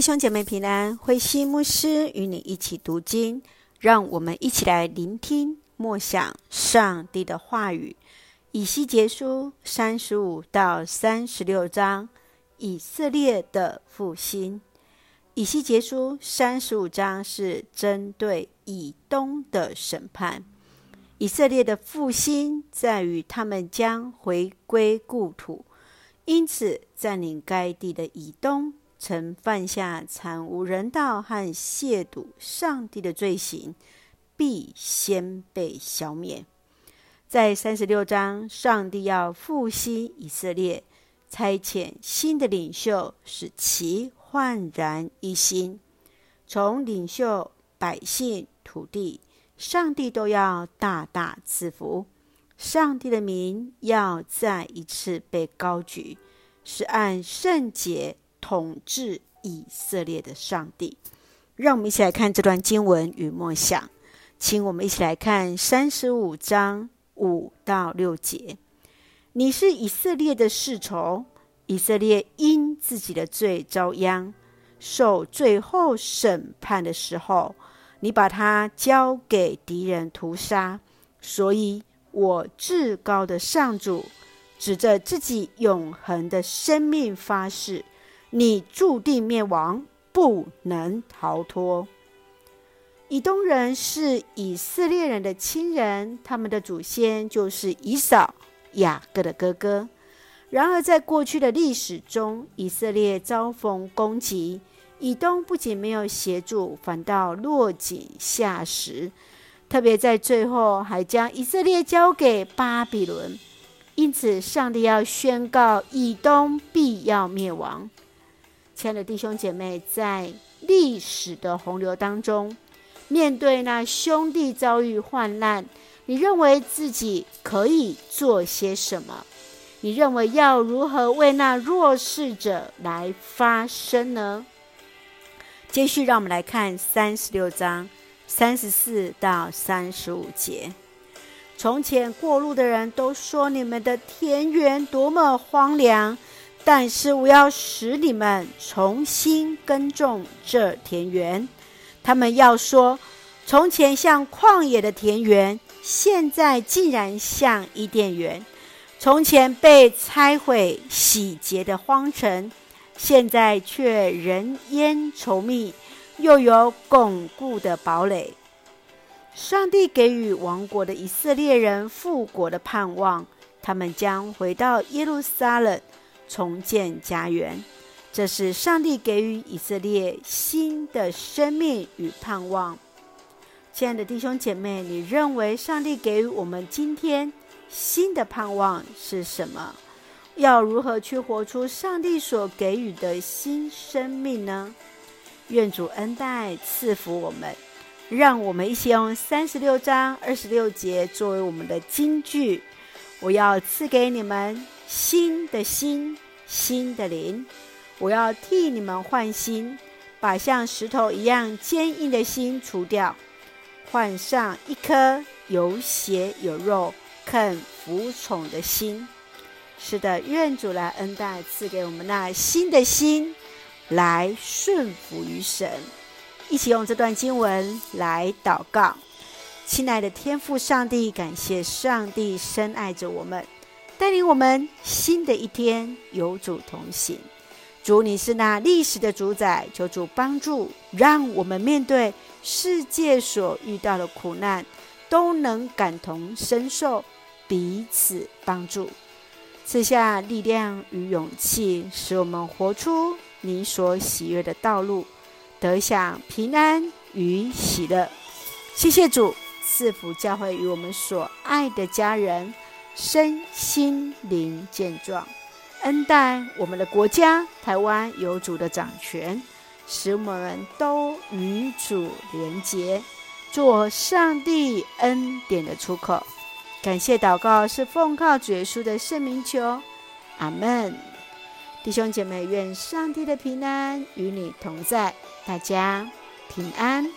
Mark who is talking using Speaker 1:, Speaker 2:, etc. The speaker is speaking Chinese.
Speaker 1: 弟兄姐妹平安，慧西牧师与你一起读经，让我们一起来聆听默想上帝的话语。以西结书三十五到三十六章，以色列的复兴。以西结书三十五章是针对以东的审判。以色列的复兴在于他们将回归故土，因此占领该地的以东。曾犯下惨无人道和亵渎上帝的罪行，必先被消灭。在三十六章，上帝要复兴以色列，差遣新的领袖，使其焕然一新。从领袖、百姓、土地，上帝都要大大赐福。上帝的名要再一次被高举，是按圣洁。统治以色列的上帝，让我们一起来看这段经文与默想。请我们一起来看三十五章五到六节。你是以色列的世仇，以色列因自己的罪遭殃，受最后审判的时候，你把他交给敌人屠杀。所以，我至高的上主指着自己永恒的生命发誓。你注定灭亡，不能逃脱。以东人是以色列人的亲人，他们的祖先就是以扫、雅各的哥哥。然而，在过去的历史中，以色列遭逢攻击，以东不仅没有协助，反倒落井下石。特别在最后，还将以色列交给巴比伦。因此，上帝要宣告以东必要灭亡。亲爱的弟兄姐妹，在历史的洪流当中，面对那兄弟遭遇患难，你认为自己可以做些什么？你认为要如何为那弱势者来发声呢？接续，让我们来看三十六章三十四到三十五节。从前过路的人都说：“你们的田园多么荒凉！”但是我要使你们重新耕种这田园。他们要说：从前像旷野的田园，现在竟然像伊甸园；从前被拆毁、洗劫的荒城，现在却人烟稠密，又有巩固的堡垒。上帝给予王国的以色列人复国的盼望，他们将回到耶路撒冷。重建家园，这是上帝给予以色列新的生命与盼望。亲爱的弟兄姐妹，你认为上帝给予我们今天新的盼望是什么？要如何去活出上帝所给予的新生命呢？愿主恩待赐福我们，让我们一起用三十六章二十六节作为我们的金句。我要赐给你们。新的心，新的灵，我要替你们换心，把像石头一样坚硬的心除掉，换上一颗有血有肉、肯服从的心。是的，愿主来恩待，赐给我们那新的心，来顺服于神。一起用这段经文来祷告，亲爱的天父上帝，感谢上帝深爱着我们。带领我们新的一天有主同行，主你是那历史的主宰，求主帮助，让我们面对世界所遇到的苦难，都能感同身受，彼此帮助，赐下力量与勇气，使我们活出你所喜悦的道路，得享平安与喜乐。谢谢主赐福教会与我们所爱的家人。身心灵健壮，恩待我们的国家台湾有主的掌权，使我们都与主连结，做上帝恩典的出口。感谢祷告是奉靠主耶稣的圣名求，阿门。弟兄姐妹，愿上帝的平安与你同在，大家平安。